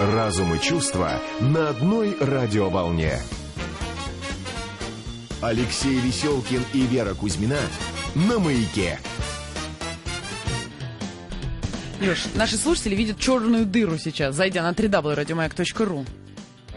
Разум и чувства на одной радиоволне. Алексей Веселкин и Вера Кузьмина на маяке. Леш, наши слушатели видят черную дыру сейчас, зайдя на www.radiomayak.ru.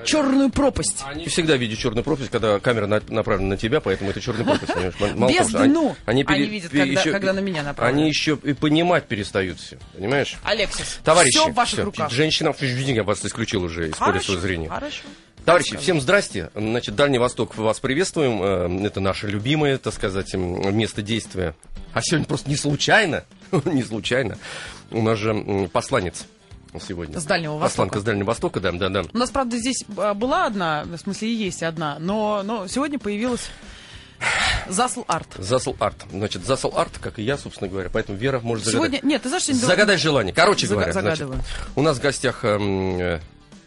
Черную пропасть. Они всегда видят черную пропасть, когда камера на- направлена на тебя, поэтому это черная пропасть. понимаешь? Мало Без того, они- дну. Они пере- видят, пере- когда- еще- когда на меня направлено. Они еще и понимать перестают все, понимаешь? Алексис, Товарищи, все в ваших всё, руках. женщинам, я вас исключил уже из поля своего зрения. хорошо. Товарищи, всем здрасте. Значит, Дальний Восток вас приветствуем. Э, Это наше любимое, так сказать, место действия. А сегодня просто не случайно, не случайно. У нас же м, сегодня. С Дальнего Востока. Посланка с Дальнего Востока, да, да, да. У нас, правда, здесь а, была одна, в смысле, и есть одна, но, но сегодня появилась Засл Арт. Засл Арт. Значит, Засл Арт, как и я, собственно говоря. Поэтому Вера может загадать. Сегодня, нет, ты знаешь, сегодня... Загадай желание. Короче Зага- говоря, значит, у нас в гостях эм, э,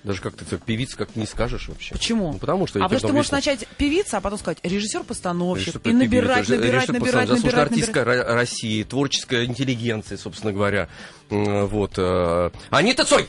даже как-то ты певица как не скажешь вообще. Почему? Ну, потому что а потому что ты можешь объясню. начать певица, а потом сказать режиссер-постановщик, Режиссер, и набирать, певица, набирать, набирать, заслуженная набирать, артистка набирать. Ро- России, творческая интеллигенция, собственно говоря. Вот. э, Анита Цой!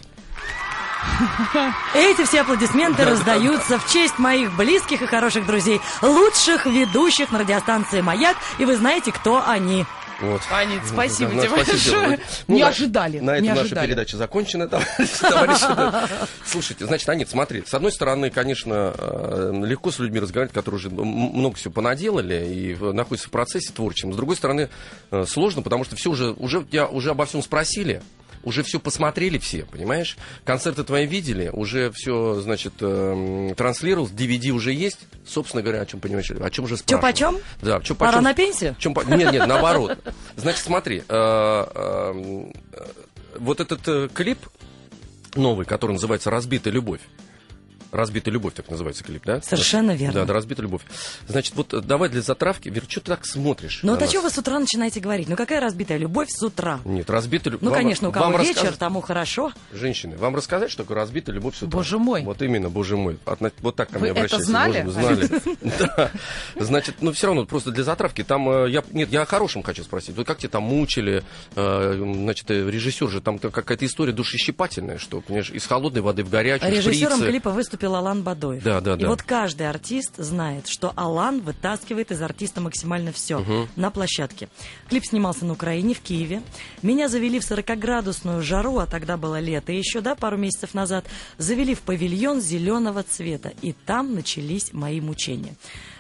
Эти все аплодисменты раздаются в честь моих близких и хороших друзей, лучших ведущих на радиостанции «Маяк», и вы знаете, кто они. Вот. Анит, спасибо Ну, тебе спасибо большое. тебе. Не на- ожидали, На не этом наша ожидали. передача закончена, товарищи. Слушайте, значит, Анит, смотри, с одной стороны, конечно, э, легко с людьми разговаривать, которые уже много всего понаделали и находятся в процессе творческом. С другой стороны, э, сложно, потому что все уже, уже, тебя уже обо всем спросили. Уже все посмотрели все, понимаешь? Концерты твои видели, уже все, значит, эм, транслировалось, DVD уже есть. Собственно говоря, о чем понимаешь, о чем же спрашивают? почем? Да, Пора почем? на пенсию? Чем Нет, нет, наоборот. Значит, смотри, э, э, э, вот этот э, клип новый, который называется «Разбитая любовь». «Разбитая любовь» так называется клип, да? Совершенно верно. Да, да, «Разбитая любовь». Значит, вот э, давай для затравки, Вер, что ты так смотришь? Ну вот о чем вы с утра начинаете говорить? Ну какая разбитая любовь с утра? Нет, «Разбитая любовь». Ну, Вам- конечно, у кого вам вечер, рассказать- тому хорошо. Женщины, вам рассказать, что такое разбитая любовь с утра? Боже мой. Вот именно, боже мой. Отна- Вот так ко Вы мне это знали? Боже Знали. Значит, ну все равно, просто для затравки. Там, э, я, нет, я о хорошем хочу спросить. Вот как тебя там мучили? э, Значит, режиссер же, там какая-то история душещипательная, что, понимаешь, из холодной воды в горячую, Режиссером клипа выступил Алан Бадоев. Да, да, И да. вот каждый артист знает, что Алан вытаскивает из артиста максимально все на площадке. Клип снимался на Украине, в Киеве. Меня завели в 40-градусную жару, а тогда было лето, еще, да, пару месяцев назад, завели в павильон зеленого цвета. И там начались мои мучения.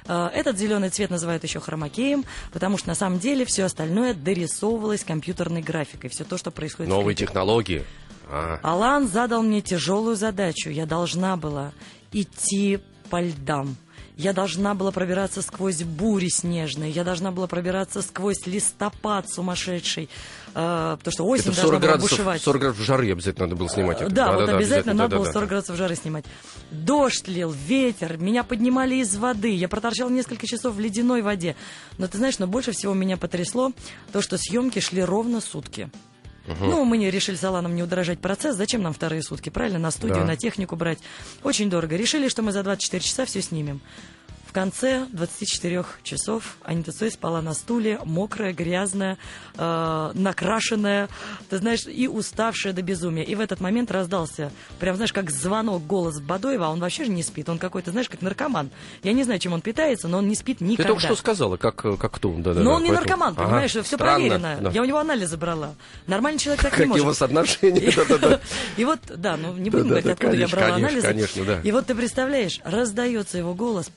Э, Этот зеленый цвет называют еще хромакеем, потому что на самом деле все остальное дорисовывалось компьютерной графикой. Все то, что происходит в Новые клипе. технологии. А, Алан задал мне тяжелую задачу. Я должна была идти по льдам. Я должна была пробираться сквозь бури снежные. Я должна была пробираться сквозь листопад сумасшедший. э, потому что осень это в должна 40 была градусов, бушевать. 40 градусов жары обязательно надо было снимать. это. Да, вот обязательно надо было да-да-да. 40 градусов жары снимать. Дождь лил, ветер, меня поднимали из воды. Я проторчала несколько часов в ледяной воде. Но ты знаешь, но больше всего меня потрясло то, что съемки шли ровно сутки. Ну, мы не решили с Аланом не удорожать процесс. Зачем нам вторые сутки, правильно? На студию, Да. на технику брать. Очень дорого. Решили, что мы за 24 часа все снимем. В конце 24 часов Анита Цой спала на стуле, мокрая, грязная, э, накрашенная, ты знаешь, и уставшая до безумия. И в этот момент раздался, прям, знаешь, как звонок, голос Бадоева, а он вообще же не спит. Он какой-то, знаешь, как наркоман. Я не знаю, чем он питается, но он не спит Ты никогда. только что сказала, как, э, как кто. Да, да, но да, он не поэтому- наркоман, Ага, понимаешь, все странно, проверено. да. Я у него анализы брала. Нормальный человек так не Какие может. у вас отношения? Да-да-да. И вот, да, ну не будем говорить, откуда я брала анализы. конечно, да. И вот ты представляешь, раздается его голос,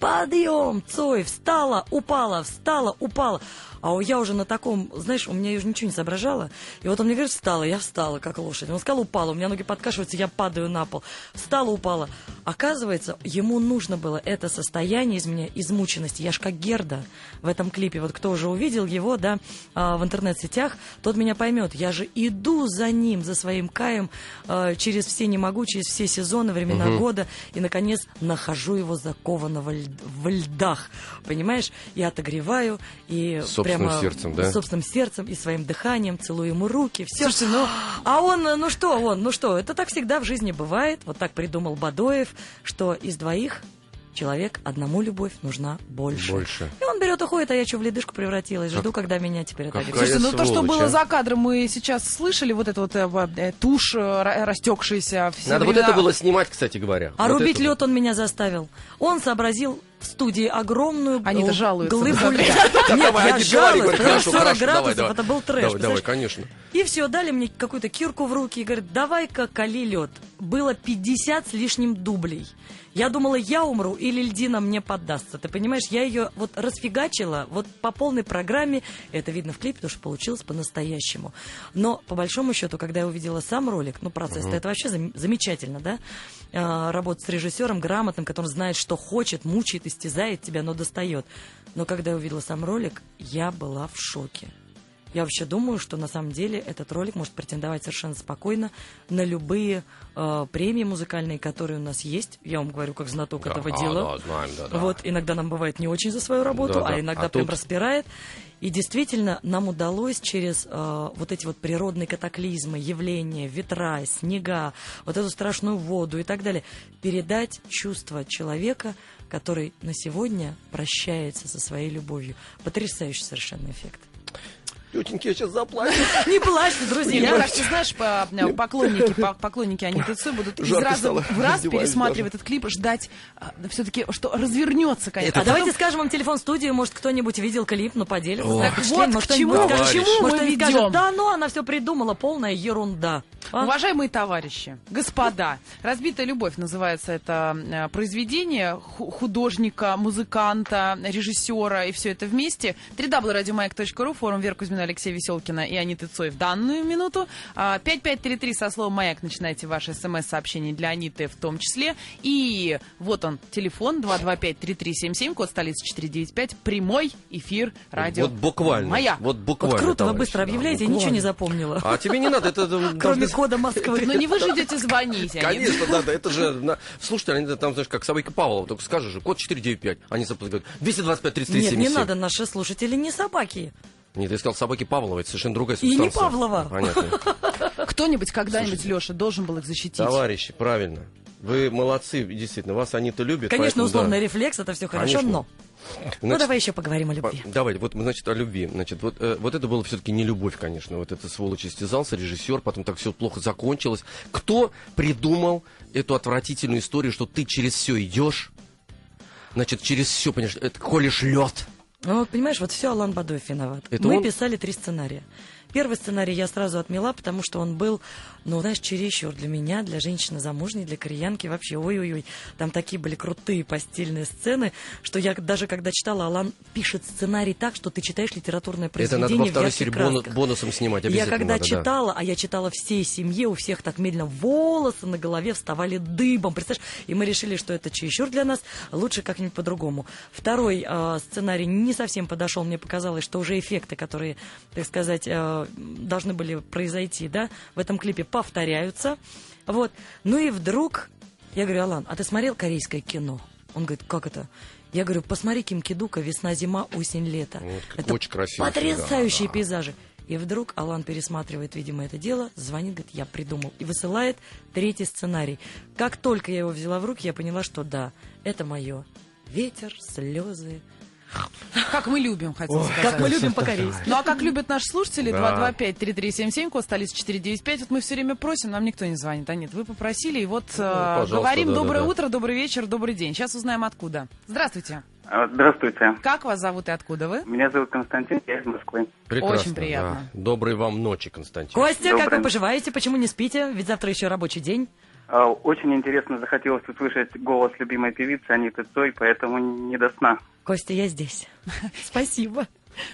подъем, Цой, встала, упала, встала, упала. А я уже на таком, знаешь, у меня уже ничего не соображала. И вот он мне говорит, встала, я встала, как лошадь. Он сказал, упала, у меня ноги подкашиваются, я падаю на пол. Встала, упала. Оказывается, ему нужно было это состояние из меня, измученности. Я ж как Герда в этом клипе. Вот кто уже увидел его, да, а, в интернет-сетях, тот меня поймет. Я же иду за ним, за своим Каем, а, через все не могу, через все сезоны, времена года, и, наконец, нахожу его закованного в льдах, понимаешь? И отогреваю, и Собственным прямо сердцем, да? собственным сердцем и своим дыханием целую ему руки, все. Слушайте, ну- А он, ну что он, ну что, это так всегда в жизни бывает, вот так придумал Бадоев, что из двоих человек, одному любовь нужна больше. Больше. И он берет, уходит, а я что, в ледышку превратилась. Жду, когда меня теперь это Слушайте, ну то, что было а. за кадром, мы сейчас слышали, вот это вот э, э, тушь э, ра- растекшаяся. Надо вот времена. это было снимать, кстати говоря. А Вот рубить лед он меня заставил. Он сообразил в студии огромную Они-то э, жалуются. глыбу Нет, я жалуюсь, говори, потому хорошо, что 40 хорошо, давай, градусов, это был трэш. Давай, конечно. И все, дали мне какую-то кирку в руки и говорят, давай-ка кали лед. Было 50 с лишним дублей. Я думала, я умру или льдина мне поддастся. Ты понимаешь, я ее вот расфигачила вот по полной программе. Это видно в клипе, потому что получилось по-настоящему. Но по большому счету, когда я увидела сам ролик, ну процесс это вообще зам- замечательно, да? А, работать с режиссером грамотным, который знает, что хочет, мучает, истязает тебя, но достает. Но когда я увидела сам ролик, я была в шоке. Я вообще думаю, что на самом деле этот ролик может претендовать совершенно спокойно на любые э, премии музыкальные, которые у нас есть. Я вам говорю, как знаток этого Да, дела. да, знаем, да, да. Вот иногда нам бывает не очень за свою работу, Да, да. а иногда А прям тут- распирает. И действительно, нам удалось через э, вот эти вот природные катаклизмы, явления, ветра, снега, вот эту страшную воду и так далее, передать чувство человека, который на сегодня прощается со своей любовью. Потрясающий совершенно эффект. Тетеньки, я сейчас заплачу. Не плачьте, друзья. Мне кажется, знаешь, по- э, поклонники, по- поклонники Аниты Цой будут из Жарко раза стало. в раз пересматривать этот клип, ждать все-таки, что развернется, конечно. А давайте скажем вам телефон студии, может, кто-нибудь видел клип, ну, поделится. О. Вот может, к чему- кто-нибудь к скажет, чему может, мы ведем. скажет, да ну, она все придумала, полная ерунда. А? Уважаемые товарищи, господа, «Разбитая любовь» называется это э, произведение ху- художника, музыканта, режиссера и все это вместе. www.радиомаяк.ру, форум Вера Кузьмина, Алексея Веселкина и Аниты Цой в данную минуту. А, 5533 со словом «Маяк» начинайте ваши смс-сообщения для Аниты в том числе. И вот он, телефон 225-3377, код столицы 495, прямой эфир радио Вот буквально. «Маяк». Вот Вот буквально. круто, вы товарищи, быстро да, объявляете, я ничего не запомнила. А тебе не надо, это... Кроме кода Москвы. Ну не вы же идете звонить, Анита. Конечно, да, да, это же... Слушайте, они там, знаешь, как Собайка Павлова, только скажешь же, код 495, они говорят, 225 33 Нет, не 77. надо, наши слушатели не собаки. Нет, я сказал Собаки Павлова, это совершенно другая И не субстанция. Павлова. Понятно. Кто-нибудь когда-нибудь, Леша, должен был их защитить. Товарищи, правильно. Вы молодцы, действительно, вас они-то любят. Конечно, поэтому, условный да. рефлекс, это все хорошо, Конечно. но... Ну, Значит, давай еще поговорим о любви. По- Давайте, вот, значит, о любви. Значит, вот, э, вот это было все-таки не любовь, конечно. Вот это сволочь истязался, режиссер, потом так все плохо закончилось. Кто придумал эту отвратительную историю, что ты через все идешь, значит, через все, понимаешь, это колешь лед. Ну, вот, понимаешь, вот все Алан Бадоев виноват. Это Мы он? писали три сценария. Первый сценарий я сразу отмела, потому что он был, ну, знаешь, чересчур для меня, для женщины замужней, для кореянки вообще. Ой-ой-ой, там такие были крутые постельные сцены, что я даже когда читала, Алан пишет сценарий так, что ты читаешь литературное Это произведение надо во второй серии красках. бонусом снимать Я когда надо, да. читала, а я читала всей семье, у всех так медленно волосы на голове вставали дыбом, представляешь? И мы решили, что это чересчур для нас, лучше как-нибудь по-другому. Второй э, сценарий не совсем подошел, мне показалось, что уже эффекты, которые, так сказать, э, должны были произойти, да, в этом клипе повторяются. Вот. Ну и вдруг, я говорю, Алан, а ты смотрел корейское кино? Он говорит, как это? Я говорю, посмотри Ким Кидука, весна, зима, осень, лето. Вот, это очень красиво, потрясающие да. пейзажи. И вдруг Алан пересматривает, видимо, это дело, звонит, говорит, я придумал. И высылает третий сценарий. Как только я его взяла в руки, я поняла, что да, это мое. Ветер, слезы. Как мы любим, хотел сказать. Как мы любим по-корейски. Ну а как любят наши слушатели, Да. 225-3377, код столицы 495. Вот мы все время просим, нам никто не звонит. А нет, вы попросили, и вот э, пожалуйста, говорим да, доброе да. утро, добрый вечер, добрый день. Сейчас узнаем откуда. Здравствуйте. А, Здравствуйте. Как вас зовут и откуда вы? Меня зовут Константин, я из Москвы. Прекрасно, Очень приятно. да. Доброй вам ночи, Константин. Костя, как вы поживаете? Почему не спите? Ведь завтра еще рабочий день. А, Очень интересно захотелось услышать голос любимой певицы Аниты Цой, поэтому не до сна. Костя, я здесь. Спасибо.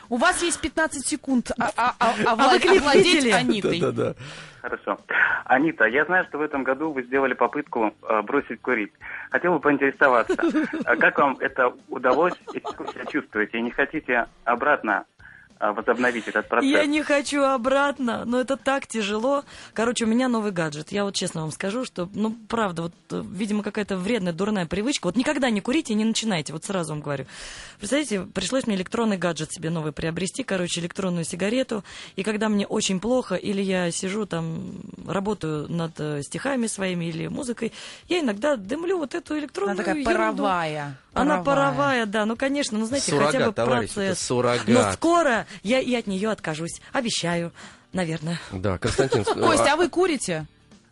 У вас есть 15 секунд а- а- а- А овла- вы клип овладеть видели? Анитой. Да-да-да. Хорошо. Анита, я знаю, что в этом году вы сделали попытку а, бросить курить. Хотел бы поинтересоваться, как вам это удалось и как вы себя чувствуете? И не хотите обратно возобновить этот процесс. Я не хочу обратно, но это так тяжело. Короче, у меня новый гаджет. Я вот честно вам скажу, что, ну, правда, вот, э, видимо, какая-то вредная, дурная привычка. Вот никогда не курите и не начинайте, вот сразу вам говорю. Представляете, пришлось мне электронный гаджет себе новый приобрести, короче, электронную сигарету. И когда мне очень плохо, или я сижу там, работаю над э, стихами своими или музыкой, я иногда дымлю вот эту электронную Она такая ерунду. паровая. Она паровая, да, ну, конечно, ну, знаете, Суррогат, хотя бы товарищ, процесс. это суррогат. Но скоро я и от нее откажусь, обещаю, наверное. Да, Константин. Костя, а вы курите?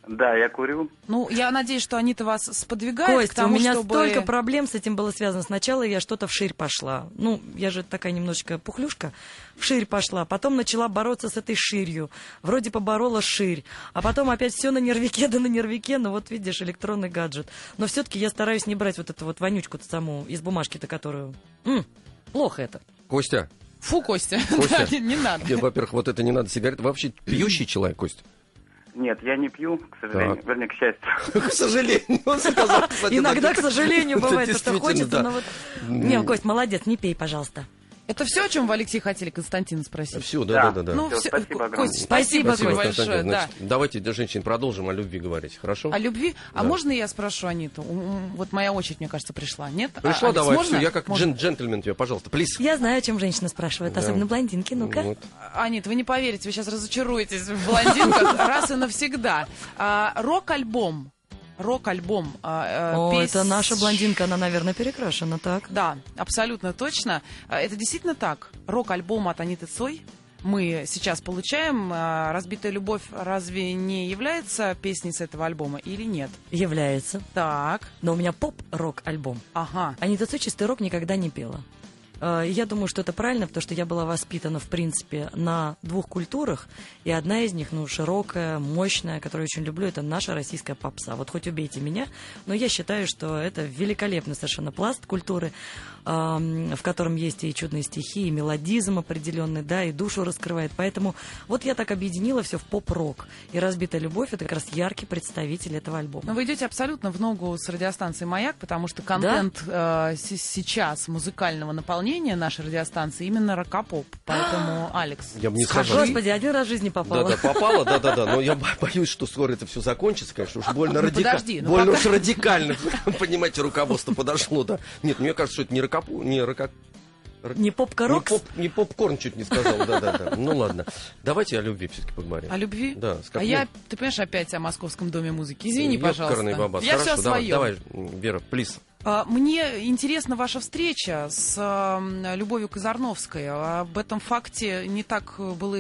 Да, я курю. Ну, я надеюсь, что Анита вас сподвигает к Костя, тому, у меня чтобы... столько проблем с этим было связано. Сначала я что-то вширь пошла. Ну, я же такая немножечко пухлюшка. Вширь пошла. Потом начала бороться с этой ширью. Вроде поборола ширь. А потом опять все на нервике, да на нервике. Ну, вот видишь, электронный гаджет. Но все-таки я стараюсь не брать вот эту вот вонючку-то саму из бумажки-то, которую... М, плохо это. Костя, Фу, Костя, Костя. Да, не, не надо. Нет, во-первых, вот это не надо сигарет. Вообще пьющий человек, Костя. Нет, я не пью, к сожалению. Так. Вернее, к счастью. К сожалению, он сказал, кстати, Иногда, к сожалению, бывает, что хочется, но вот... Не, Кость, молодец, не пей, пожалуйста. Это все, о чем вы, Алексей, хотели Константина спросить? Все, да, да, да, да. Ну, Всё, все, спасибо. Кость, спасибо, Спасибо, большое. Да. Значит, давайте, для женщин, продолжим о любви говорить, хорошо? О любви. А Да. можно я спрошу Аниту? Вот моя очередь, мне кажется, пришла. Нет? А, Пришла, Алекс, давай, можно? все, я как Можно? джен- джентльмен тебе, пожалуйста, плиз. Я знаю, о чем женщина спрашивает, Да. особенно блондинки. Ну-ка. Вот. Анит, вы не поверите, вы сейчас разочаруетесь в блондинках раз и навсегда. А, Рок-альбом. Рок-альбом. а, а, О, пес- это наша блондинка, она, наверное, перекрашена, так? Да, абсолютно точно. А, Это действительно так. Рок-альбом от Аниты Цой мы сейчас получаем. А, «Разбитая любовь» разве не является песней с этого альбома или нет? Является. Так, Но у меня поп-рок альбом. ага. Анита Цой чистый рок никогда не пела. Э, Я думаю, что это правильно, потому что я была воспитана, в принципе, на двух культурах, и одна из них, ну, широкая, мощная, которую я очень люблю, это наша российская попса. Вот хоть убейте меня, но я считаю, что это великолепный совершенно пласт культуры, в котором есть и чудные стихи, и мелодизм определенный, да, и душу раскрывает. Поэтому вот я так объединила все в поп-рок. И «Разбитая любовь» — это как раз яркий представитель этого альбома. Но вы идете абсолютно в ногу с радиостанцией «Маяк», потому что контент э, с- сейчас музыкального наполнения нашей радиостанции именно рокопоп. Поэтому, Алекс, Я бы не сказал. Господи, один раз в жизни попала. Да, да, попало, да, да, да. Но я бо- боюсь, что скоро это все закончится, конечно, уж больно Ну, радикально. подожди, ну, больно пока- уж радикально, понимаете, руководство подошло, да. Нет, мне кажется, что это не рокопу, не рока... Не попка Не, поп, не попкорн чуть не сказал, да, да, да. Ну ладно. Давайте о любви все-таки поговорим. О любви? Да, А я, ты понимаешь, опять о Московском доме музыки. Извини, пожалуйста. Бабас. Я все Хорошо, давай, свое. давай, Вера, плиз. А, Мне интересна ваша встреча с Любовью Казарновской. Об этом факте не так было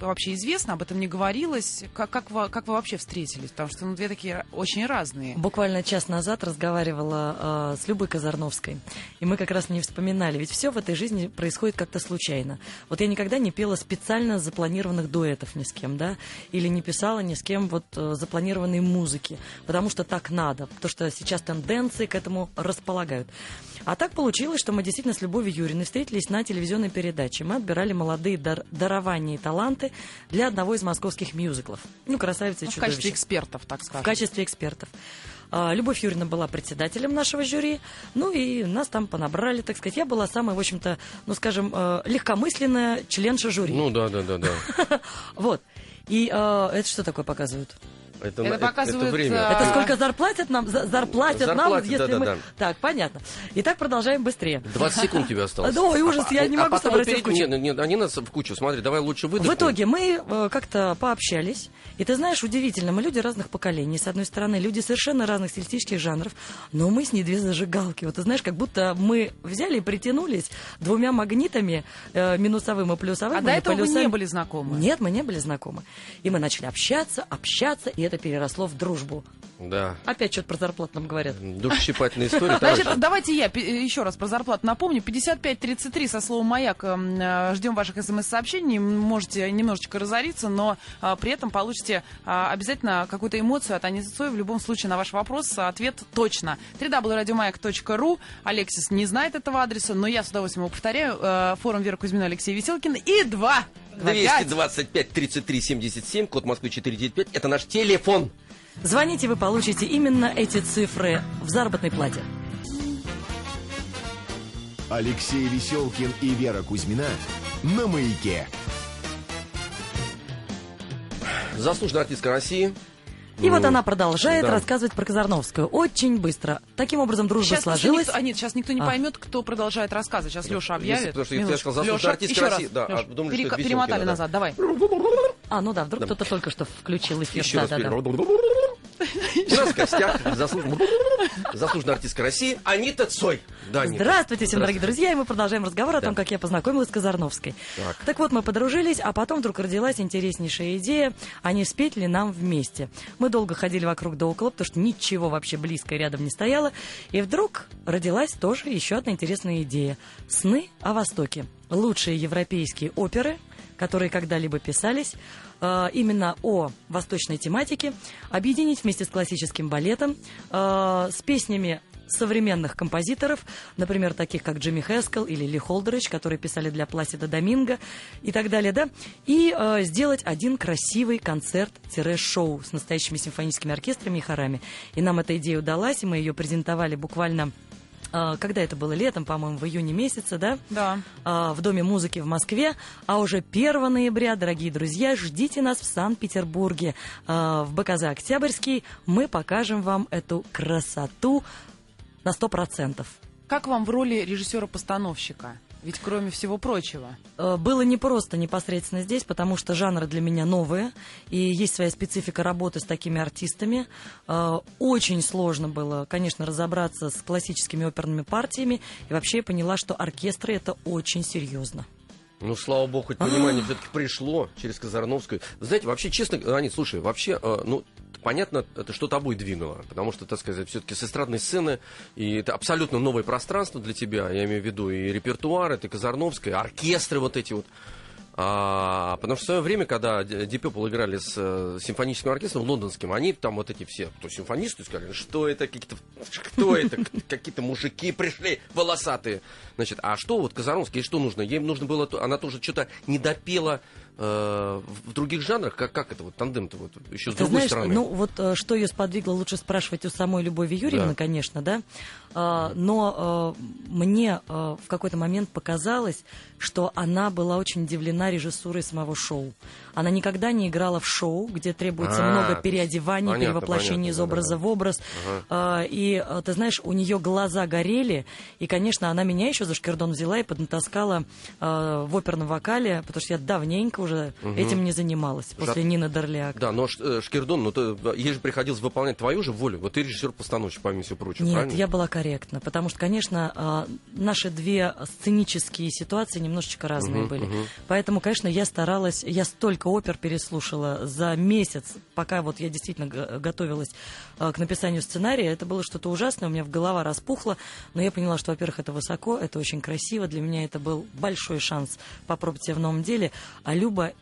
вообще известно, об этом не говорилось. Как, как, вы, как вы вообще встретились? Потому что ну, две такие очень разные. Буквально час назад разговаривала э, с Любой Казарновской, и мы как раз не вспоминали, ведь все в этой жизни происходит как-то случайно. Вот я никогда не пела специально запланированных дуэтов ни с кем, да, или не писала ни с кем вот э, запланированной музыки, потому что так надо, потому что сейчас тенденции к этому располагают. А так получилось, что мы действительно с Любовью Юриной встретились на телевизионной передаче. Мы отбирали молодые дар- дарования и таланты для одного из московских мюзиклов. Ну, «Красавица и Ну, в чудовище». качестве экспертов, так В скажем. качестве экспертов. А, Любовь Юрьевна была председателем нашего жюри, ну и нас там понабрали, так сказать. Я была самая, в общем-то, ну, скажем, э, легкомысленная членша жюри. Ну да, да, да, да. Вот. И э, это что такое показывают? Это, Это показывает, время. а, Это сколько зарплатят нам? За- Зарплатят, нам, Зарплатят, если мы... да-да-да. Так, понятно. Итак, продолжаем быстрее. 20 секунд тебе осталось. Да, ой, ужас, я не а могу собрать в кучу. Нет, нет, они нас в кучу. Смотри, давай лучше В выдохнем. итоге мы э, как-то пообщались, и ты знаешь, удивительно, мы люди разных поколений, с одной стороны, люди совершенно разных стилистических жанров, но мы с ней две зажигалки. Вот ты знаешь, как будто мы взяли и притянулись двумя магнитами, э, минусовым и плюсовым. А или до этого вы полюсами. не были знакомы? Нет, мы не были знакомы. И мы начали общаться, общаться, и это переросло в дружбу. Да. Опять что-то про зарплату нам говорят. Душесчипательная история. Значит, давайте я еще раз про зарплату напомню. 5533 со словом «Маяк». эм, э, Ждем ваших смс-сообщений. Можете немножечко разориться, но а, при этом получите а, обязательно какую-то эмоцию от Аниты Цой. В любом случае на ваш вопрос ответ точно. www.radiomayak.ru Алексис не знает этого адреса, но я с удовольствием его повторяю. Э, Форум Вера Кузьмина, Алексей Веселкин. И два. Два пять. 225 33 77, код Москвы 495. Это наш телефон. Звоните, вы получите именно эти цифры в заработной плате. Алексей Веселкин и Вера Кузьмина на маяке. Заслуженная артистка России. И вот она продолжает да. рассказывать про Казарновскую. Очень быстро. Таким образом, дружба Сейчас сложилась. Никто, а нет, сейчас никто не А. поймет, кто продолжает рассказывать. Сейчас Леша Если- объявит. потому что я Минуточку. сказал, заслуженная Лёша, артистка еще России. раз. Да, а Лёш, думали, что перека- это перемотали да. назад. Давай. А, ну да, вдруг кто-то только что включил эфир. Еще Да, раз. да, да. У нас в гостях заслуженная, заслуженная артистка России Анита Цой. Да, Анита. Здравствуйте всем, дорогие друзья, и мы продолжаем разговор о том, Да. как я познакомилась с Казарновской. Так. Так вот, мы подружились, а потом вдруг родилась интереснейшая идея, а не спеть ли нам вместе. Мы долго ходили вокруг да около, потому что ничего вообще близко и рядом не стояло, и вдруг родилась тоже еще одна интересная идея. Сны о Востоке. Лучшие европейские оперы, которые когда-либо писались, э, именно о восточной тематике, объединить вместе с классическим балетом, э, с песнями современных композиторов, например, таких как Джимми Хэскел или Ли Холдерич, которые писали для Пласида Доминго и так далее, да, и э, сделать один красивый концерт-шоу с настоящими симфоническими оркестрами и хорами. И нам эта идея удалась, и мы ее презентовали буквально э, когда это было летом, по-моему, в июне месяце, да? Да. а, в Доме музыки в Москве. А уже 1 ноября, дорогие друзья, ждите нас в Санкт-Петербурге. А, в БКЗ «Октябрьский» мы покажем вам эту красоту на 100%. Как вам в роли режиссера-постановщика? Ведь кроме всего прочего. Э, Было непросто непосредственно здесь, потому что жанры для меня новые, и есть своя специфика работы с такими артистами. Э, Очень сложно было, конечно, разобраться с классическими оперными партиями, и вообще я поняла, что оркестры это очень серьезно. Ну, слава богу, хоть понимание все-таки пришло через Казарновскую. Знаете, вообще, честно, Анит, слушай, вообще, э, ну, понятно, это что тобой двинуло, потому что, так сказать, все-таки с эстрадной сцены, и это абсолютно новое пространство для тебя, я имею в виду и репертуар, это Казарновская, оркестры вот эти вот. А, потому что в свое время, когда Deep Purple играли с э, симфоническим оркестром лондонским, они там вот эти все, кто симфонисты, сказали, что это, какие-то, кто это, какие-то мужики пришли волосатые. Значит, а что вот Казаровский, что нужно? Ей нужно было, то- она тоже что-то не допела в других жанрах, как, как это вот, тандем-то вот, еще с Ты другой знаешь, стороны. ну вот э, что ее сподвигло, лучше спрашивать у самой Любови Юрьевны, Да. конечно, да. А, но э, мне э, в какой-то момент показалось, что она была очень удивлена режиссурой самого шоу. Она никогда не играла в шоу, где требуется А, много переодеваний, понятно, перевоплощений из понятно, образа да-да. в образ. А, и э, ты знаешь, у нее глаза горели, и, конечно, она меня еще за шкирдон взяла и поднатаскала э, в оперном вокале, потому что я давненько уже этим не занималась после Нины Дорляк. Да, но э, Шкирдон, ну, ты, ей же приходилось выполнять твою же волю. Вот ты режиссер-постановщик, помимо всего прочего, Нет, правильно? я была корректна, потому что, конечно, а, наши две сценические ситуации немножечко разные были. Поэтому, конечно, я старалась, я столько опер переслушала за месяц, пока вот я действительно готовилась а, к написанию сценария. Это было что-то ужасное, у меня в голова распухла, но я поняла, что, во-первых, это высоко, это очень красиво, для меня это был большой шанс попробовать себя в новом деле. А Люба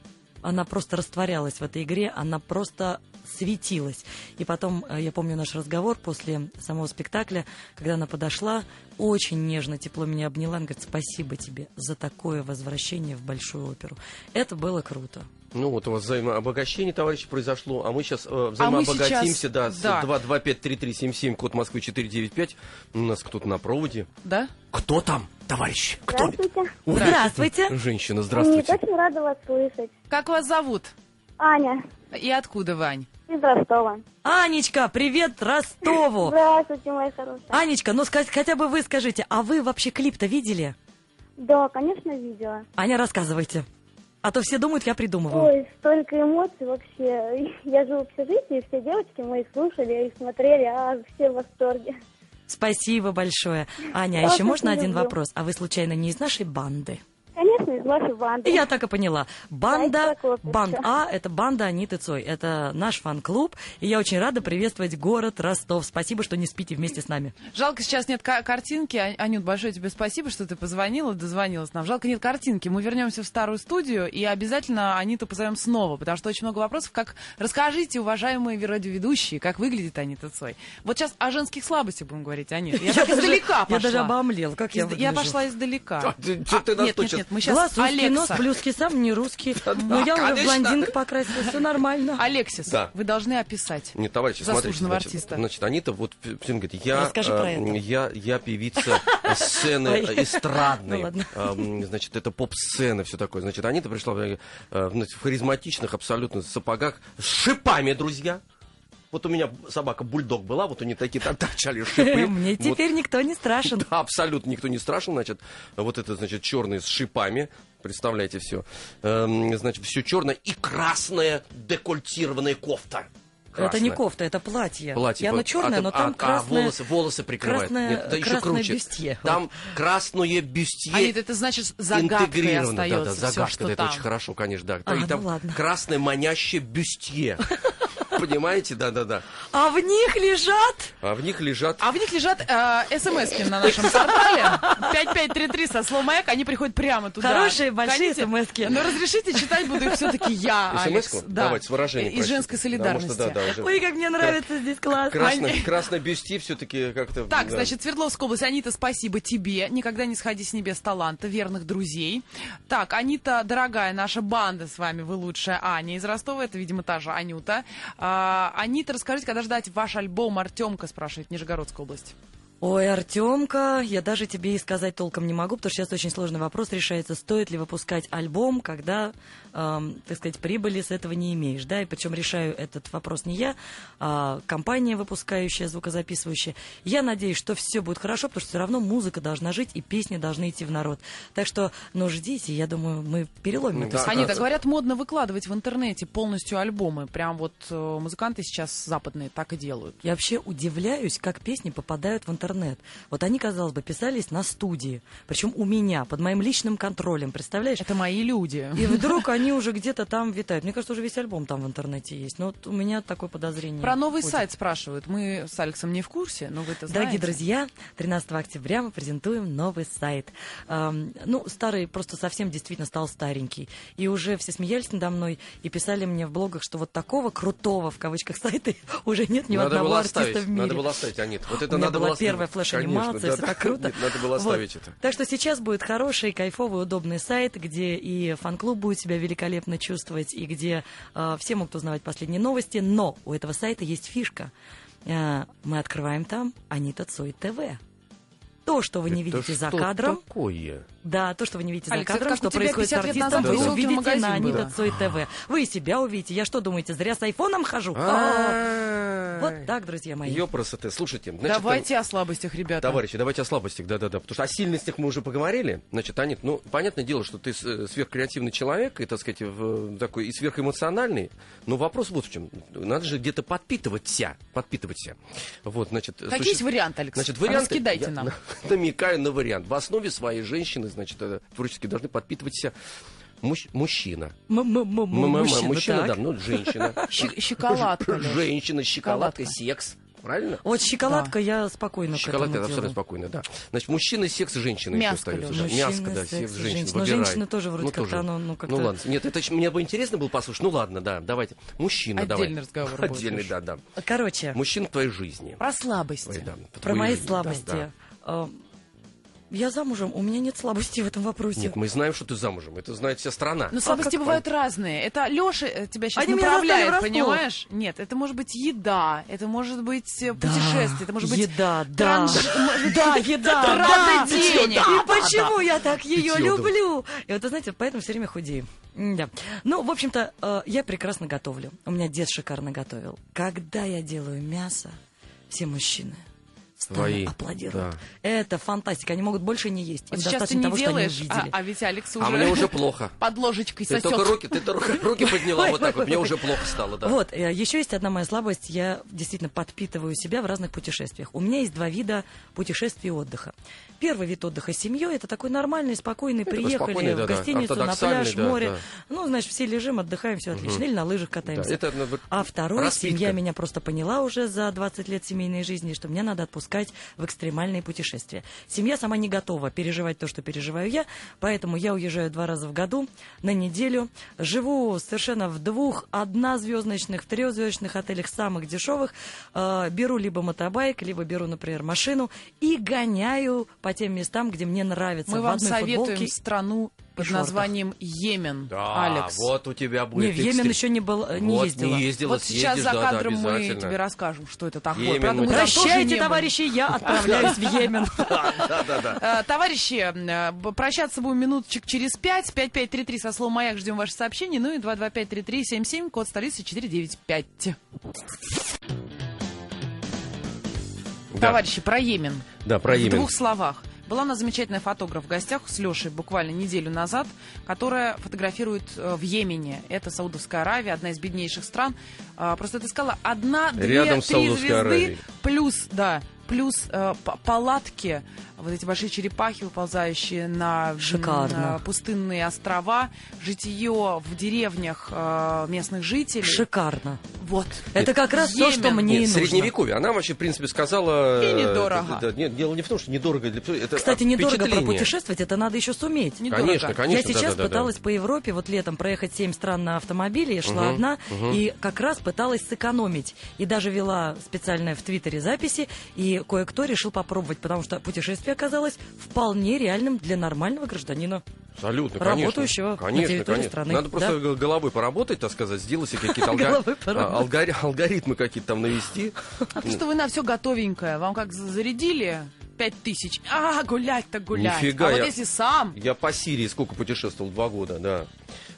она просто растворялась в этой игре, она просто светилась. И потом, э, я помню наш разговор после самого спектакля, когда она подошла, очень нежно, тепло меня обняла, она говорит, спасибо тебе за такое возвращение в Большую оперу. Это было круто. Ну, вот у вас взаимообогащение, товарищи, произошло, а мы сейчас э, А мы взаимообогатимся, сейчас- да, с да. 225-3377, код Москвы 495. У нас кто-то на проводе. Да? Кто там, товарищ? Кто? Здравствуйте. Ой, Здравствуйте. Женщина, Нет, здравствуйте. очень рада вас слышать. Как вас зовут? Аня И откуда, Вань? из Ростова. Анечка, привет Ростову! Здравствуйте, моя хорошая. Анечка, ну ска- хотя бы вы скажите, а вы вообще клип-то видели? Да, конечно, видела. Аня, рассказывайте. А то все думают, я придумываю. Ой, столько эмоций вообще. Я живу в общежитии, все девочки мои слушали и смотрели, а все в восторге. Спасибо большое. Аня, а еще можно один люблю. вопрос? А вы случайно не из нашей банды? Конечно, из вашей банды. Я так и поняла. Банда, банд? А, это банда Аниты Цой. Это наш фан-клуб. И я очень рада приветствовать город Ростов. Спасибо, что не спите вместе с нами. Жалко, сейчас нет ка- картинки. А- Анют, большое тебе спасибо, что ты позвонила, дозвонилась нам. Жалко, нет картинки. Мы вернемся в старую студию и обязательно Аниту позовем снова, потому что очень много вопросов. Как расскажите, уважаемые радиоведущие, как выглядит Анита Цой. Вот сейчас о женских слабостях будем говорить, Анит. Я, так даже- издалека Я пошла. даже обомлел, как я Из- я выгляжу. пошла издалека. А, ты- нас нет, нет, нет, мы сейчас вас узкий Алекса. нос, плюски сам не русский. Но я уже в конечно. блондинку покрасилась, все нормально. Алексис, Да. вы должны описать. Нет, товарищи, смотрите, Заслуженного значит, артиста. значит, Анита вот всем говорит, я, э, я, я певица сцены э, эстрадной, Ну значит, это поп-сцена, все такое. Значит, Анита пришла э, в харизматичных абсолютно сапогах с шипами, друзья. Вот у меня собака бульдог была, вот они такие там торчали шипы. Мне теперь никто не страшен. Да, абсолютно никто не страшен, значит, вот это, значит, черный с шипами, представляете все, значит, все черное и красная декольтированная кофта. Это не кофта, это платье. Платье. И оно черное, А, но а, там а, красное... волосы, волосы прикрывают. красное- Нет, это еще красное круче. бюстье. Там красное бюстье. Анит, это значит загадкой. Да, остается да, всё, загадка, что да, это там. очень хорошо, конечно, да. А, и ну там ладно. красное манящее бюстье. Понимаете, да-да-да. А в них лежат... А в них лежат... А в них лежат э, смс на нашем портале. 5533 со словом «Маяк». Они приходят прямо туда. Хорошие, большие смс-ки. Но разрешите, читать буду их все-таки я, Алекс. СМС-ку? Да. Давайте, с выражением. Из женской Да, солидарности. может, да, да, уже. Ой, как мне нравится здесь классно. Красное, Они- красное бюстье все-таки как-то... Так, да. значит, Свердловская область. Анита, спасибо тебе. Никогда не сходи с небес таланта, верных друзей. Так, Анита, дорогая, наша банда с вами, вы лучшая. Аня из Ростова, это, видимо, та же Анюта. А, Анита, расскажите, когда ждать ваш альбом «Артемка», спрашивает Нижегородская область. Ой, Артемка, я даже тебе и сказать толком не могу, потому что сейчас очень сложный вопрос решается, стоит ли выпускать альбом, когда, эм, так сказать, прибыли с этого не имеешь, да, и причем решаю этот вопрос не я, а компания, выпускающая, звукозаписывающая. Я надеюсь, что все будет хорошо, потому что все равно музыка должна жить и песни должны идти в народ. Так что, ну, ждите, я думаю, мы переломим эту Да, ситуацию. Анита, говорят, модно выкладывать в интернете полностью альбомы. Прям вот э, музыканты сейчас западные так и делают. Я вообще удивляюсь, как песни попадают в интернет. Вот они, казалось бы, писались на студии, причем у меня, под моим личным контролем, представляешь? Это мои люди. И вдруг они уже где-то там витают. Мне кажется, уже весь альбом там в интернете есть. Но вот у меня такое подозрение. Про новый ходит. сайт спрашивают. Мы с Алексом не в курсе, но вы это знаете. Дорогие друзья, 13 октября мы презентуем новый сайт. Эм, ну, старый просто совсем действительно стал старенький. И уже все смеялись надо мной и писали мне в блогах, что вот такого крутого, в кавычках, сайта уже нет ни надо одного было артиста оставить, в мире. надо было оставить, Анит. Вот это У меня надо была было первая флеш-анимация, Конечно, все да, так да. круто. Нет, надо было Вот. оставить это. Так что сейчас будет хороший, кайфовый, удобный сайт, где и фан-клуб будет себя великолепно чувствовать, и где э, все могут узнавать последние новости. Но у этого сайта есть фишка. Э, мы открываем там Анита Цой ТВ. То, что вы не Это видите за что кадром, такое? да, то, что вы не видите Алекс, за это кадром, что происходит с 50 лет артистом, вы увидите на. Анита Цой ТВ. Вы и себя увидите. Я что, думаете, зря с айфоном хожу? А, Вот так, друзья мои. Ёпросоте. Слушайте, значит, Давайте о слабостях, ребята. Товарищи, давайте о слабостях, да-да-да. Потому что о сильностях мы уже поговорили. Значит, Анит, ну, понятное дело, что ты с- сверхкреативный человек, и, так сказать, в- такой и сверхэмоциональный. Но вопрос вот в чем. Надо же где-то подпитываться. Подпитываться. Вот, значит... Какие суще- есть варианты, Алекс? Значит, варианты... Раскидайте нам. на- намекаю на вариант. В основе своей женщины, значит, э, творчески должны мужчина. М-м-м-м, М-м-м, Мужчина, мужчина, так. да, ну, женщина. Щи- Шоколадка. Лёш. Женщина, шоколадка, Шоколадка. секс. Правильно? Вот шоколадка я спокойно этому это абсолютно спокойно, да. Значит, мужчина, секс, женщина еще Мяско, остается. Лёша. да. Мужчина, Мяско, да, секс, секс, женщина. женщина. Но Выбирай. женщина тоже вроде как-то тоже. оно, ну, как-то- Ну ладно, нет, это мне бы интересно было послушать. Ну ладно, да, давайте. Мужчина, давай. Отдельный разговор будет, Отдельный, да, да. Короче, Мужчина в твоей жизни. Про слабости. Ой, да, про твоей мои жизни. слабости. Да, да. Э, Я замужем, у меня нет слабости в этом вопросе. Нет, мы знаем, что ты замужем. Это знает вся страна. Но слабости как- бывают разные. Это Леша тебя сейчас Они меня направляет, понимаешь? Нет, это может быть еда, это может быть э, путешествие, это может быть еда, да. транш- Да, еда, да. денег. И почему я так ее люблю? И вот, знаете, поэтому все время худею. Да. Ну, в общем-то, э, я прекрасно готовлю. У меня дед шикарно готовил. Когда я делаю мясо, все мужчины стали Твои, аплодируют. да. Это фантастика. Они могут больше не есть. Им Вот сейчас ты достаточно не того, что они делаешь, а, увидели. а ведь Алекс уже, А мне уже плохо. под ложечкой Ты сосет. только руки, ты только руки подняла вот так вот. Мне уже плохо стало, да. Вот, э, еще есть одна моя слабость. Я действительно подпитываю себя в разных путешествиях. У меня есть два вида путешествий и отдыха. Первый вид отдыха с семьей это такой нормальный, спокойный. такой Приехали спокойный, в гостиницу, на пляж, да, море. да. Ну, значит, все лежим, отдыхаем, все отлично. Или на лыжах Да, катаемся. это ну, А второй, семья меня просто поняла уже за 20 лет семейной жизни, что мне надо отпускать в экстремальные путешествия. Семья сама не готова переживать то, что переживаю я, поэтому я уезжаю два раза в году на неделю. Живу совершенно в двух, однозвездочных, в трехзвездочных отелях самых дешевых. Э, беру либо мотобайк, либо беру, например, машину и гоняю по тем местам, где мне нравится. Мы в вам одной советуем футболке страну под шортах. названием Йемен, Да, Алекс. вот у тебя будет Не, в Йемен экстрим- еще не, был, не Вот, ездила. не ездила, Вот сейчас за да, да, кадром мы тебе расскажем, что это такое. Йемен Правда, мы Прощайте, товарищи, я отправляюсь в Йемен. Э, Товарищи, э, прощаться будем минуточек через 5. 5533 со словом «Маяк» ждем ваше сообщение. Ну и 2253377, код столицы 495. Да. Товарищи, про Йемен. Да, про В Йемен. двух словах. Была у нас замечательная фотограф в гостях с Лешей буквально неделю назад, которая фотографирует э, в Йемене. Это Саудовская Аравия, одна из беднейших стран. А, Просто ты сказала, одна, две, Рядом три Саудовской звезды, Аравией. плюс, да, плюс э, палатки, вот эти большие черепахи, выползающие на, Шикарно. на пустынные острова, житие в деревнях э, местных жителей. Шикарно. Вот. Это как раз то, что мне и Нет, нужно. средневековье. Она вообще, в принципе, сказала... И э, недорого. да, да, нет, дело не в том, что недорого. для- Это Кстати, недорого пропутешествовать, это надо еще суметь. Недорого. Конечно, конечно. я сейчас да, да, да, пыталась по Европе вот летом проехать 7 стран на автомобиле, я шла Мгм, одна, мгм. и как раз пыталась сэкономить. И даже вела специальное в Твиттере записи, и кое-кто решил попробовать, потому что путешествие оказалось вполне реальным для нормального гражданина. Абсолютно, конечно. Работающего на конечно, территории конечно. страны, Надо просто да. головой поработать, так сказать, сделать себе какие-то а, поработать. Алгори- алгоритмы какие-то там навести. А то, что вы на все готовенькое, вам как за- зарядили пять тысяч, а гулять-то гулять. Нифига, а вот я- если сам, Я по Сирии сколько путешествовал? Два года, да.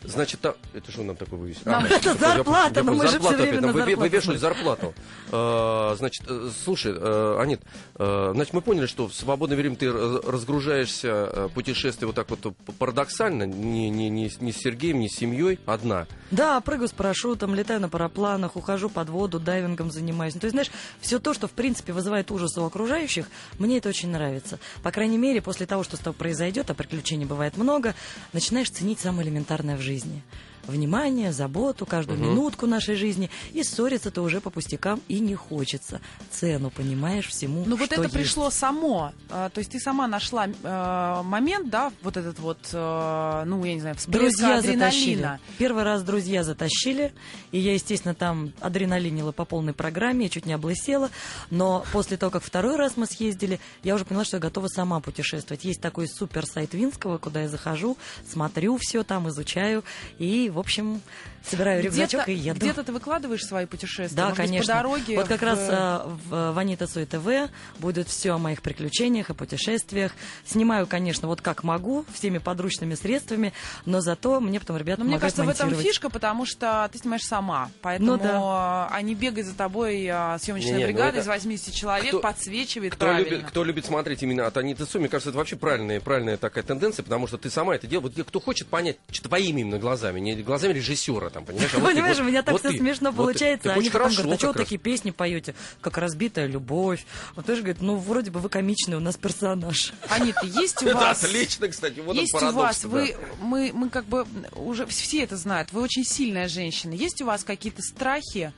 Значит, там... Это что нам такое вывесили? Нам- А, Это я- зарплата, я но понял, мы же всё время на зарплату Вывешивают зарплату. А, Значит, э, слушай, э, Анит, э, значит, мы поняли, что в свободное время ты раз- разгружаешься путешествие вот так вот парадоксально, не, не, не, не с Сергеем, не с семьей, одна. Да, прыгаю с парашютом, летаю на парапланах, ухожу под воду, дайвингом занимаюсь. Ну, то есть, знаешь, все то, что, в принципе, вызывает ужас у окружающих, мне это очень нравится. По крайней мере, после того, что с тобой произойдет, а приключений бывает много, начинаешь ценить самое элементарное в жизни жизни. Внимание, заботу, каждую минутку нашей жизни. И ссориться-то уже по пустякам и не хочется. Цену понимаешь всему, ну вот это есть. пришло само. А, то есть ты сама нашла э, момент, да, вот этот вот, э, ну, я не знаю, Друзья затащили. адреналина. Первый раз друзья затащили, и я, естественно, там адреналинила по полной программе, я чуть не облысела, но после того, как второй раз мы съездили, я уже поняла, что я готова сама путешествовать. Есть такой супер сайт Винского, куда я захожу, смотрю все там, изучаю, и, в общем, собираю рюкзачок и еду. где-то ты выкладываешь свои путешествия? Да, Может быть, конечно. по дороге? вот как в- раз а, в Ванита Суй ТВ будет все о моих приключениях и путешествиях. Снимаю, конечно, вот как могу, всеми подручными средствами, но зато мне потом ребята Но мне кажется, в этом фишка, потому что ты снимаешь сама. Поэтому Ну да. э, они бегают за тобой, э, съемочная Не-не, ну бригада это- из 80 человек, Кто- подсвечивает Кто правильно. любит, кто любит смотреть именно от Аниты Цой, мне кажется, это вообще правильная, правильная такая тенденция, потому что ты сама это делаешь. Вот кто хочет понять что твоими именно глазами, не глазами режиссера, там, понимаешь? А вот ты, Понимаешь, вот- у меня так вот все ты, смешно вот ты. получается. Так Они очень потом хорошо говорят, а что вы раз. такие песни поете, как разбитая любовь? Вот тоже говорит, ну, вроде бы вы комичный, у нас персонаж. Анита, есть у Это вас... отлично, кстати, вот он есть у вас, вы, мы, мы как бы уже все это знают, вы очень сильная женщина. Есть у вас какие-то страхи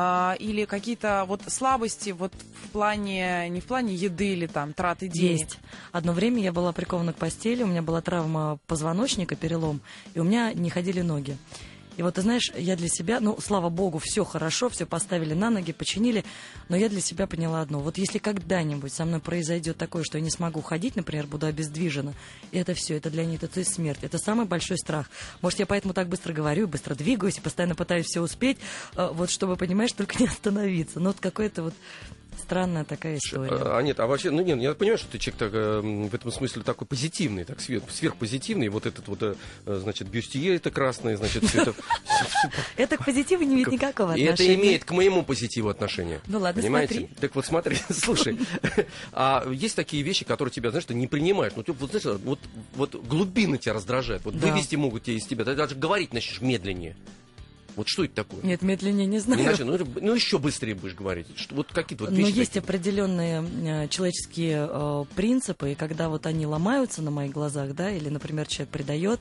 а, или какие-то вот слабости вот в плане, не в плане еды или там траты денег? Есть. Одно время я была прикована к постели, у меня была травма позвоночника, перелом, и у меня не ходили ноги. И вот, ты знаешь, я для себя, ну, слава богу, все хорошо, все поставили на ноги, починили, но я для себя поняла одно. Вот если когда-нибудь со мной произойдет такое, что я не смогу ходить, например, буду обездвижена, это все, это для них это смерть. Это самый большой страх. Может, я поэтому так быстро говорю, и быстро двигаюсь, и постоянно пытаюсь все успеть, э, вот чтобы, понимаешь, только не остановиться. Ну, вот какое-то вот странная такая история. А, нет, а вообще, ну нет, я понимаю, что ты человек так, э, м, в этом смысле такой позитивный, так свер- сверхпозитивный. Вот этот вот, э, э, значит, бюстье это красное, значит, все это... Это к позитиву не имеет никакого И отношения. это имеет к моему позитиву отношение. Ну ладно, Понимаете? Так вот смотри, слушай, а есть такие вещи, которые тебя, знаешь, ты не принимаешь. Ну, ты, вот, знаешь, вот, вот глубины тебя раздражают. Вот вывести могут тебя из тебя. Ты даже говорить начнешь медленнее. Вот что это такое? Нет, медленнее не знаю. Не начнешь, ну, ну, еще быстрее будешь говорить. Что, вот какие-то вот Но вещи есть такие. определенные э, человеческие э, принципы, и когда вот они ломаются на моих глазах, да, или, например, человек предает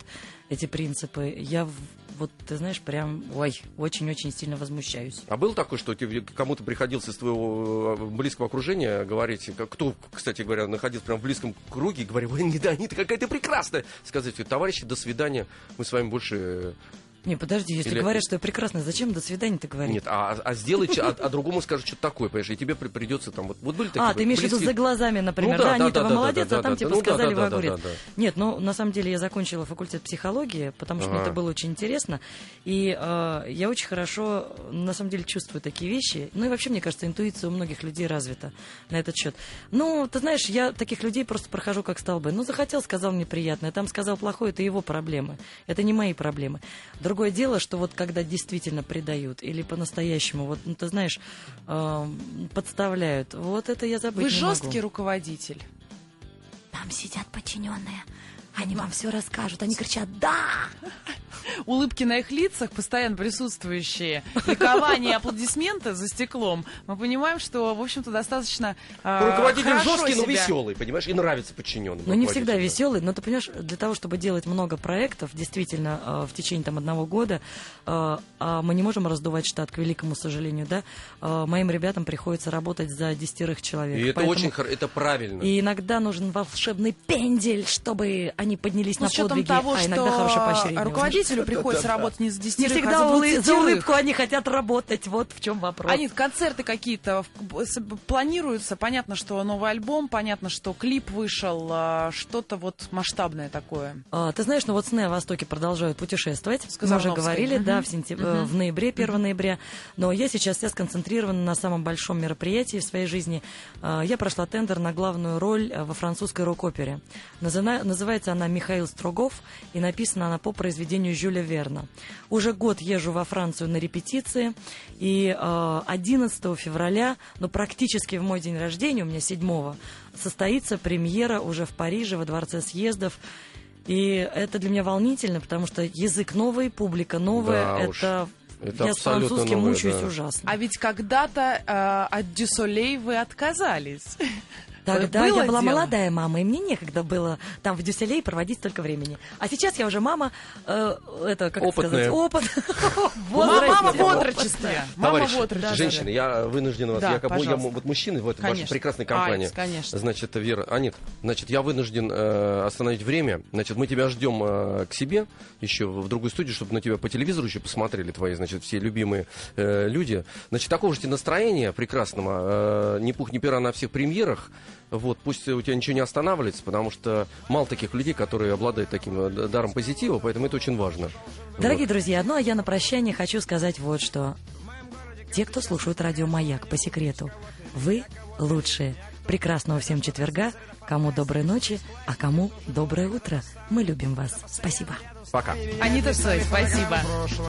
эти принципы, я в- вот, ты знаешь, прям, ой, очень-очень сильно возмущаюсь. А был такой, что тебе кому-то приходилось из твоего э, близкого окружения говорить, как- кто, кстати говоря, находился прям в близком круге, и говорил, ой, не да, какая ты прекрасная. Сказать, товарищи, до свидания, мы с вами больше Не, подожди, если Или- говорят, что я прекрасная, зачем до свидания ты говоришь? Нет, а, а сделай, а, а другому скажет что-то такое, понимаешь, и тебе при- придется там, вот, вот были такие А, ты имеешь в виду за глазами, например, Ну да, да, да, Анита, да, вы да, молодец, да, а там да, типа да. Ну да, сказали, да, да, огурец. да, да. Нет, ну, на самом деле я закончила факультет психологии, потому что мне Ага. это было очень интересно, и э, я очень хорошо, на самом деле, чувствую такие вещи, ну и вообще, мне кажется, интуиция у многих людей развита на этот счет. Ну, ты знаешь, я таких людей просто прохожу как столбы. Ну, захотел, сказал мне приятное, там сказал плохое, это его проблемы, это не мои проблемы. Другое дело, что вот когда действительно предают или по-настоящему, вот, ну, ты знаешь, э, подставляют, вот это я забыть Вы не могу. жесткий руководитель. Там сидят подчиненные. Они вам все расскажут. Они кричат «Да!» улыбки на их лицах, постоянно присутствующие, ликование и аплодисменты за стеклом, мы понимаем, что, в общем-то, достаточно э, Руководитель хорошо жесткий, но себя- веселый, понимаешь, и нравится подчиненным. Но Ну, не всегда руководителю. веселый, но ты понимаешь, для того, чтобы делать много проектов, действительно, э, в течение там одного года, э, а мы не можем раздувать штат, к великому сожалению, да, Э, моим ребятам приходится работать за десятерых человек. И это Поэтому- очень хорошо, это правильно. И иногда нужен волшебный пендель, чтобы они поднялись Ну, на подвиги, того, а иногда хорошее поощрение. руководителю приходится работать не за Не 10 всегда а за улы- за 20 улыбку они хотят работать, вот в чем вопрос. Анит, концерты какие-то планируются? Понятно, что новый альбом, понятно, что клип вышел, а, что-то вот масштабное такое. А, Ты знаешь, ну вот сны о Востоке продолжают путешествовать. Мы уже говорили, да, в, сентяб- э, в ноябре, 1 ноября. Но я сейчас вся сконцентрирована на самом большом мероприятии в своей жизни. А, Я прошла тендер на главную роль э, во французской рок-опере. Назына- Называется она «Михаил Строгов» и написана она по произведению Жюля Верна. Уже год езжу во Францию на репетиции, и э, 11 февраля, ну практически в мой день рождения, у меня 7 состоится премьера уже в Париже, во Дворце съездов. И это для меня волнительно, потому что язык новый, публика новая. Да уж. это Это я с французским новое, мучаюсь да. ужасно. А ведь когда-то э, от Дюсолей вы отказались. Тогда Было я была дело? молодая мама, и мне некогда было там в Дюсселе проводить столько времени. А сейчас я уже мама, э, это как Опытная. сказать, опыт. Мама, в отрочестве. Мама Товарищ, в отрочестве. женщины, я вынужден вас, я, как бы- вот мужчины в этой вашей прекрасной компании. Конечно. Значит, Вера, Анит, значит, я вынужден э, остановить время. Значит, мы тебя ждем э, к себе еще в другую студию, чтобы на тебя по телевизору еще посмотрели твои, значит, все любимые э, люди. Значит, такого же тебе настроения прекрасного, э, ни пух, ни пера на всех премьерах. Вот, пусть у тебя ничего не останавливается, потому что мало таких людей, которые обладают таким э, даром позитива, поэтому это очень важно. Дорогие друзья, ну а я на прощание хочу сказать вот что. Те, кто слушают радио «Маяк» по секрету, вы лучшие. Прекрасного всем четверга. Кому доброй ночи, а кому доброе утро. Мы любим вас. Спасибо. Пока. Анита Цой, спасибо.